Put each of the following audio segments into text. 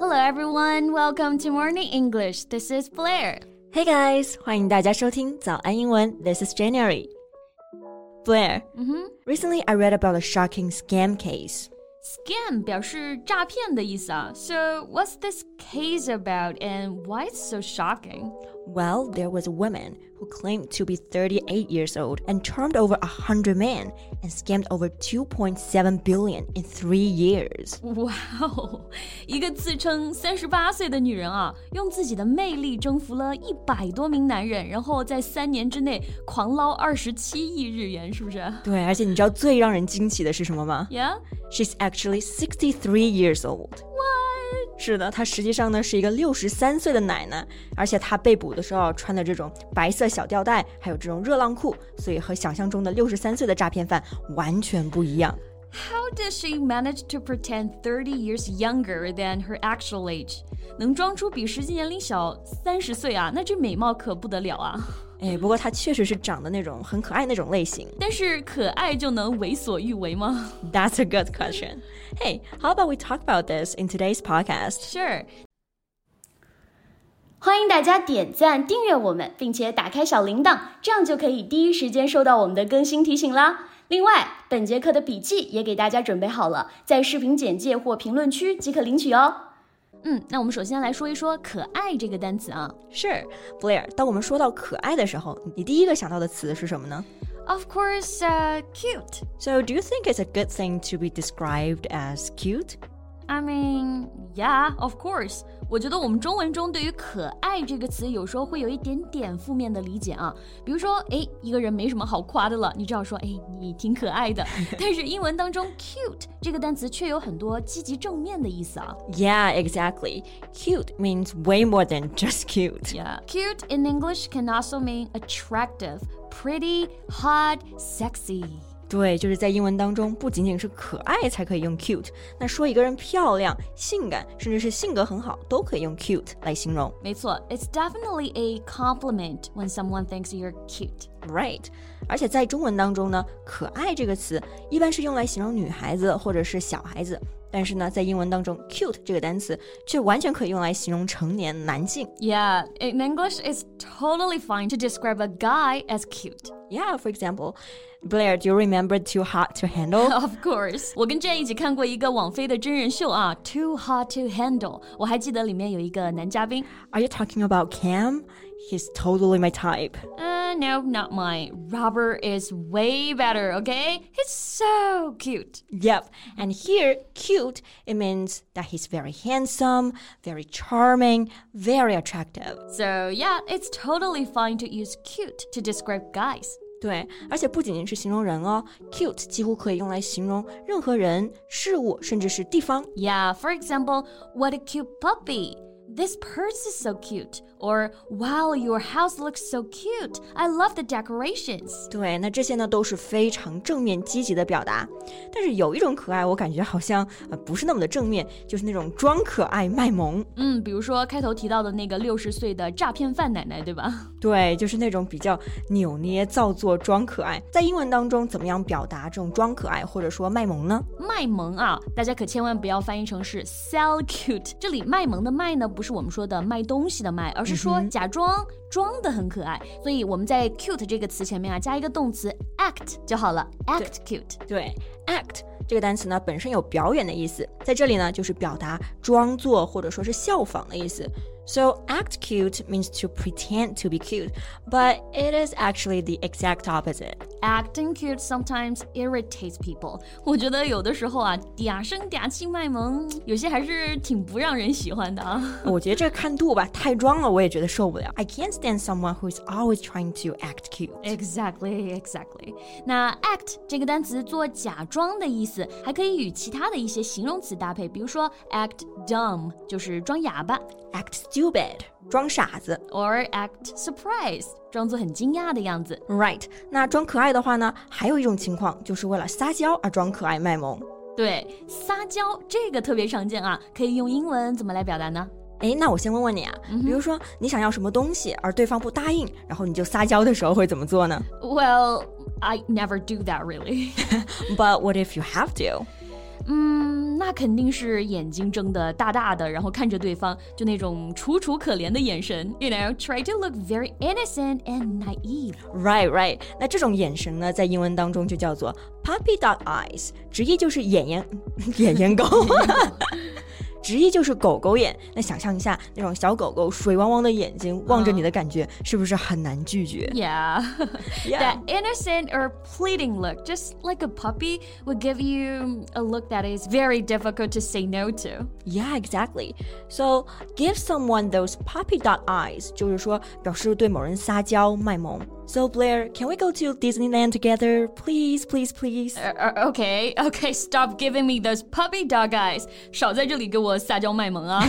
Hello everyone, welcome to Morning English. This is Blair. Hey guys，欢迎大家收听早安英文。This is January. Blair. Recently, I read about a shocking scam case. Scam 表示诈骗的意思啊。So what's this case about and why it's so shocking? Well, there was a woman who claimed to be 38 years old and charmed over 100 men and scammed over 2.7 billion in three years. 哇哦，一个自称三十八岁的女人啊，用自己的魅力征服了一百多名男人，然后在三年之内狂捞二十七亿日元，是不是对，而且你知道最让人惊奇的是什么吗？Yeah. She's actually 63 years old. 是的，她实际上呢是一个六十三岁的奶奶，而且她被捕的时候穿的这种白色小吊带，还有这种热浪裤，所以和想象中的六十三岁的诈骗犯完全不一样。How does she manage to pretend 30 years younger than her actual age？能装出比实际年龄小三十岁啊？那这美貌可不得了啊！哎，不过她确实是长得那种很可爱那种类型。但是可爱就能为所欲为吗 That's a good question. Hey, how about we talk about this in today's podcast? ？Sure。 欢迎大家点赞、订阅我们，并且打开小铃铛，这样就可以第一时间收到我们的更新提醒啦。另外，本节课的笔记也给大家准备好了，在视频简介或评论区即可领取哦。嗯，那我们首先来说一说“可爱”这个单词啊。Sure, Blair. 当我们说到可爱的时候，你第一个想到的词是什么呢 Of course, uh, cute. So, do you think it's a good thing to be described as cute? I mean, yeah, of course. 我觉得我们中文中对于“可爱”这个词有时候会有一点点负面的理解啊。比如说，哎，一个人没什么好夸的了，你只要说，哎，你挺可爱的。但是英文当中 “cute” 这个单词却有很多积极正面的意思啊。 Yeah, exactly. Cute means way more than just cute. Yeah, cute in English can also mean attractive, pretty, hot, sexy. 对，就是在英文当中，不仅仅是可爱才可以用 cute，那说一个人漂亮、性感，甚至是性格很好，都可以用 cute 来形容。没错，It's definitely a compliment when someone thinks you're cute. Right，而且在中文当中呢，可爱这个词一般是用来形容女孩子或者是小孩子，但是呢，在英文当中，cute 这个单词却完全可以用来形容成年男性。 Yeah, in English, it's totally fine to describe a guy as cute. Yeah, for example, Blair, do you remember Too Hot to Handle? Of course，我跟 Jane 一起看过一个网飞的真人秀啊，Too Hot to Handle。我还记得里面有一个男嘉宾 Are you talking about Cam? He's totally my type. 呃、no, not mine. Robert is way better, okay? He's so cute. Yep. And here, cute, it means that he's very handsome, very charming, very attractive. So yeah, it's totally fine to use cute to describe guys. 对，而且不仅仅是形容人哦，cute 几乎可以用来形容任何人、事物，甚至是地方。 Yeah, for example, what a cute puppy. This purse is so cute. Or, wow, your house looks so cute. I love the decorations. 对，那这些呢都是非常正面积极的表达。但是有一种可爱，我感觉好像呃不是那么的正面，就是那种装可爱卖萌。嗯，比如说开头提到的那个六十岁的诈骗犯奶奶，对吧？对，就是那种比较扭捏、造作、装可爱。在英文当中，怎么样表达这种装可爱或者说卖萌呢？卖萌啊，大家可千万不要翻译成是 sell cute。这里卖萌的卖呢，不是我们说的卖东西的卖，而是说假装装的很可爱。所以我们在 cute 这个词前面啊，加一个动词 act 就好了，act cute。对，act 这个单词呢本身有表演的意思，在这里呢就是表达装作或者说是效仿的意思。So act cute means to pretend to be cute, but it is actually the exact opposite. Acting cute sometimes irritates people。我觉得有的时候啊，嗲声嗲气卖萌，有些还是挺不让人喜欢的啊。我觉得这看度吧，太装了，我也觉得受不了。I can't stand someone who is always trying to act cute. Exactly, exactly. 那 act 这个单词做假装的意思，还可以与其他的一些形容词搭配，比如说 act dumb 就是装哑巴 Act stupid， 装傻子。 ，or act surprised 装作很惊讶的样子。 Right，那装可爱的话呢，还有一种情况，就是为了撒娇而装可爱卖萌。对，撒娇这个特别常见啊，可以用英文怎么来表达呢？哎，那我先问问你啊，比如说你想要什么东西，而对方不答应，然后你就撒娇的时候会怎么做呢 Well, I never do that really. ？But what if you have to？ 嗯， 那肯定是眼睛睁得大大的，然后看着对方，就那种楚楚可怜的眼神。You know, try to look very innocent and naive. Right, right. 那这种眼神呢，在英文当中就叫做 puppy dog eyes，直译就是眼眼眼眼狗。直译就是狗狗眼。那想象一下，那种小狗狗水汪汪的眼睛望着你的感觉，是不是很难拒绝？Yeah, that innocent or pleading look, just like a puppy, would give you a look that is very difficult to say no to. Yeah, exactly. So give someone those puppy dog eyes，就是说表示对某人撒娇卖萌。 So Blair, can we go to Disneyland together? Please, please, please. Uh, uh, okay, okay, stop giving me those puppy dog eyes. 少在这里给我撒娇卖萌啊。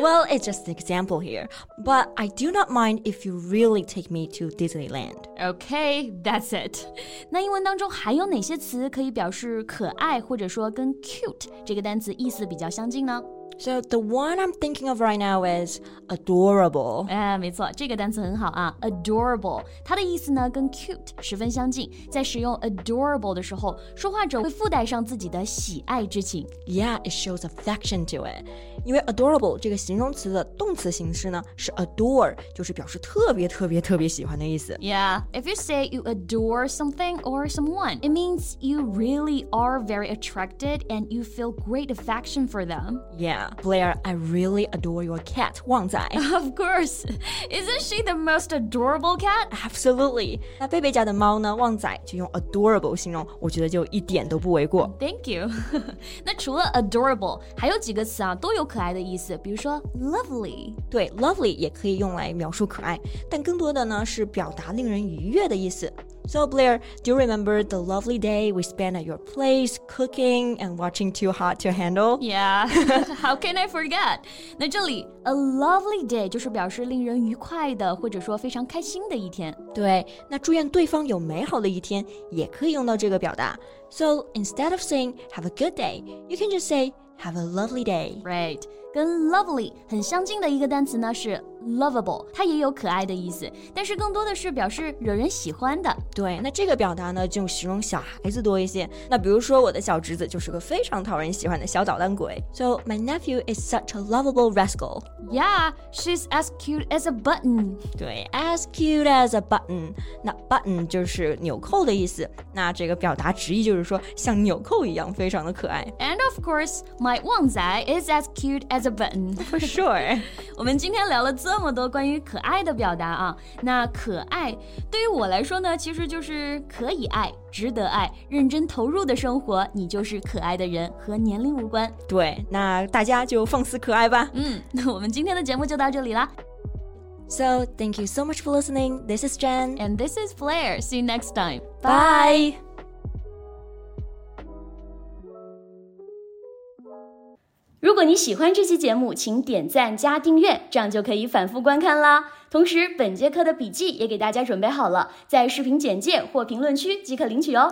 well, it's just an example here, but I do not mind if you really take me to Disneyland. Okay, that's it. 那英文当中还有哪些词可以表示可爱，或者说跟 cute 这个单词意思比较相近呢 ？so the one I'm thinking of right now is adorable. 哎，没错，这个单词很好啊，adorable，它的意思呢跟 cute 十分相近。在使用 adorable 的时候，说话者会附带上自己的喜爱之情。Yeah, it shows affection to it. 因为 adorable 这个形容词的动词形式呢是 adore，就是表示特别特别特别喜欢的意思。Yeah, if you say you adore something or someone, it means you really are very attracted and you feel great affection for them. Yeah. Blair, I really adore your cat, Wang Zai. Of course. Isn't she the most adorable cat? Absolutely. 那贝贝家的猫呢，旺仔就用 adorable 形容，我觉得就一点都不为过。Thank you. 那除了 adorable，还有几个词啊都有可爱的意思，比如说 lovely。对，lovely 也可以用来描述可爱，但更多的呢是表达令人愉悦的意思。 so, Blair, do you remember the lovely day we spent at your place cooking and watching Too Hot to Handle? Yeah, how can I forget? 那这里 a lovely day 就是表示令人愉快的，或者说非常开心的一天。对，那祝愿对方有美好的一天，也可以用到这个表达。So instead of saying "Have a good day," you can just say "Have a lovely day." Right. 跟 lovely 很相近的一个单词呢是 lovable，它也有可爱的意思，但是更多的是表示惹人喜欢的。对，那这个表达呢就形容小孩子多一些。那比如说我的小侄子就是个非常讨人喜欢的小捣蛋鬼。So my nephew is such a lovable rascal. Yeah, she's as cute as a button. 对，as cute as a button。那 button 就是纽扣的意思。那这个表达直译就是说像纽扣一样非常的可爱。And of course, my 旺仔 is as cute as a button for sure。我们今天聊了这 么多关于可爱的表达啊，那可爱对于我来说呢，其实就是可以爱、值得爱、认真投入的生活，你就是可爱的人，和年龄无关。对，那大家就放肆可爱吧。嗯，那我们今天的节目就到这里啦。So thank you so much for listening. This is Jen. And this is Flair. See you next time. Bye. 如如果你喜欢这期节目，请点赞加订阅，这样就可以反复观看啦。同时，本节课的笔记也给大家准备好了，在视频简介或评论区即可领取哦。